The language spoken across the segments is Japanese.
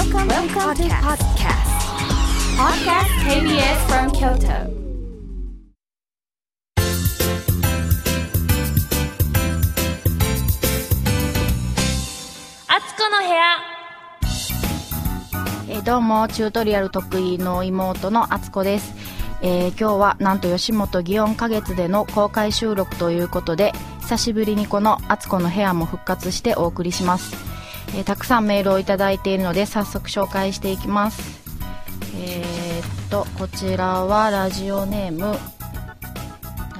Welcome, Welcome to podcast. Podcast KBS from Kyoto. あつこの部屋えーどうもチュートリアル得意の妹のあつこです、えー今日はなんと吉本祇園花月での公開収録ということで久しぶりにこのあつこの部屋も復活してお送りします、えーたくさんメールをいただいているので早速紹介していきます。えーっとこちらはラジオネーム。ラ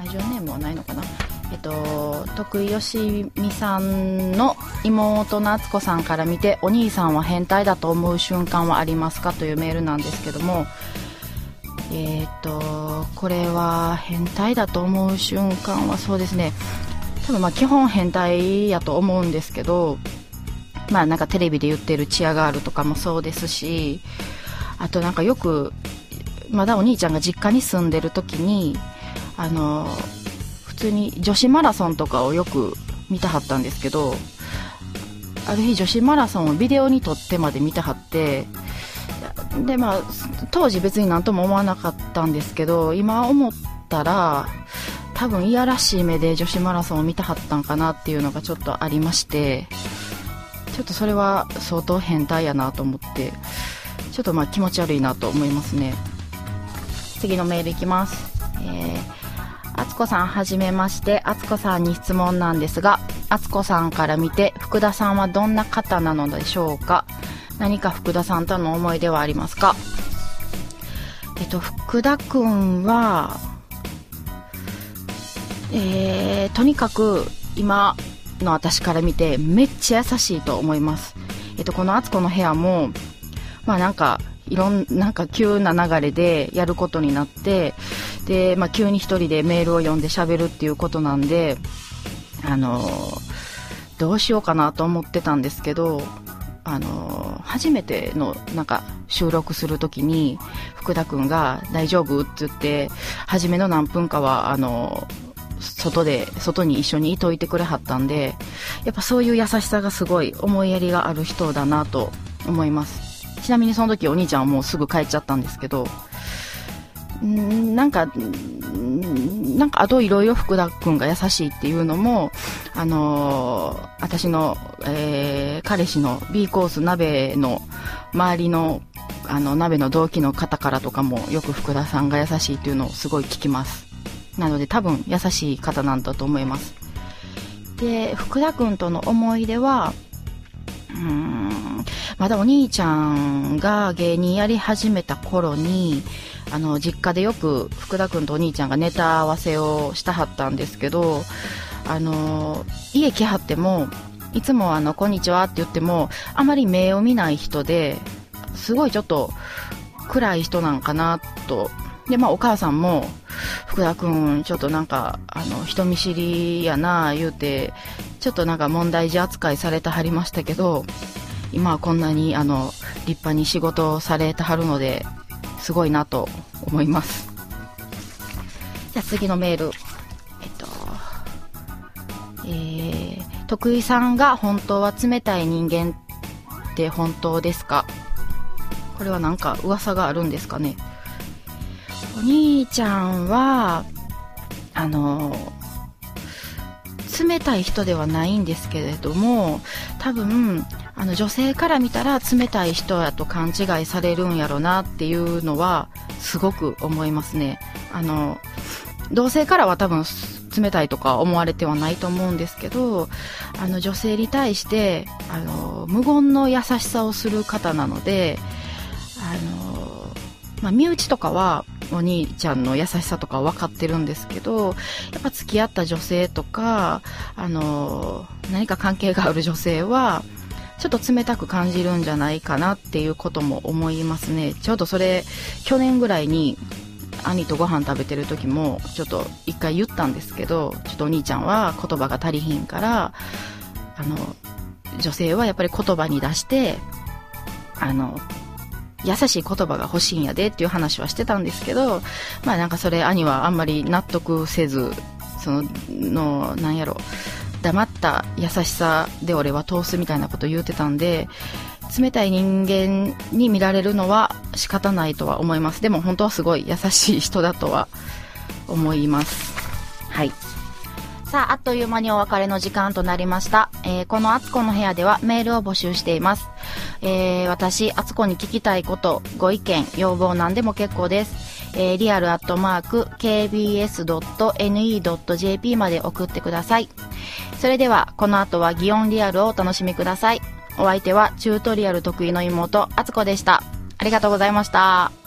ジオネームはないのかな？えっと、徳井よしみさんの妹の敦子さんから見てお兄さんは変態だと思う瞬間はありますかというメールなんですけどもえっとこれは変態だと思う瞬間はそうですね。多分まあ基本変態やと思うんですけどまあなんかテレビで言ってるチアガールとかもそうですしあとなんかよくまだお兄ちゃんが実家に住んでる時にあの普通に女子マラソンとかをよく見たはったんですけどある日女子マラソンをビデオに撮ってまで見たはってでまあ当時別になんとも思わなかったんですけど今思ったら多分いやらしい目で女子マラソンを見たはったんかなっていうのがちょっとありましてちょっとそれは相当変態やなと思ってちょっとまあ気持ち悪いなと思いますね。次のメールいきます。えーあつこさんはじめまして。あつこさんに質問なんですがあつこさんから見て福田さんはどんな方なのでしょうか？何か福田さんとの思い出はありますか？えっと福田くんはえーとにかく今の私から見てめっちゃ優しいと思いますえっとこのあつこの部屋もまあなんかいろんなんか急な流れでやることになってで、まあ、急に一人でメールを読んで喋るっていうことなんであのどうしようかなと思ってたんですけどあの初めてのなんか収録するときに福田君が「大丈夫?」って言って初めの何分かはあの外で外に一緒にいといてくれはったんでやっぱそういう優しさがすごい思いやりがある人だなと思いますちなみにその時お兄ちゃんはもうすぐ帰っちゃったんですけどんなんか、なんかあといろいろ福田君が優しいっていうのも、あのー私の、えー彼氏の B コース鍋の周りの、あの、鍋の同期の方からとかもよく福田さんが優しいっていうのをすごい聞きます。なので多分優しい方なんだと思います。で、福田君との思い出は、うーんまだお兄ちゃんが芸人やり始めた頃にあの実家でよく福田君とお兄ちゃんがネタ合わせをしたはったんですけどあの家来はってもいつもあの「こんにちは」って言ってもあまり目を見ない人ですごいちょっと暗い人なんかなとでまあお母さんも福田君ちょっとなんかあの人見知りやな言うてちょっとなんか問題児扱いされてはりましたけど今はこんなにあの立派に仕事をされてはるのですごいなと思います。じゃあ次のメール。えっとえー、徳井さんが本当は冷たい人間って本当ですか？これはなんか噂があるんですかね？お兄ちゃんはあの冷たい人ではないんですけれども多分あの女性から見たら冷たい人やと勘違いされるんやろなっていうのはすごく思いますね。あの同性からは多分冷たいとか思われてはないと思うんですけどあの女性に対してあの無言の優しさをする方なのであの、まあ、身内とかはお兄ちゃんの優しさとか分かってるんですけどやっぱ付き合った女性とかあの何か関係がある女性はちょっと冷たく感じるんじゃないかなっていうことも思いますね。ちょうどそれ去年ぐらいに兄とご飯食べてる時もちょっと一回言ったんですけどちょっとお兄ちゃんは言葉が足りひんからあの女性はやっぱり言葉に出してあの優しい言葉が欲しいんやでっていう話はしてたんですけどまあなんかそれ兄はあんまり納得せずそののなんやろ黙った優しさで俺は通すみたいなこと言うてたんで冷たい人間に見られるのは仕方ないとは思いますでも本当はすごい優しい人だとは思いますはいさあ、あっという間にお別れの時間となりました。えー、このあつこの部屋ではメールを募集しています。えー、私、あつこに聞きたいこと、ご意見、要望なんでも結構です。えー、リアルアットマーク kbs.ne.jp まで送ってください。それでは、この後は擬音リアルをお楽しみください。お相手はチュートリアル得意の妹、あつこでした。ありがとうございました。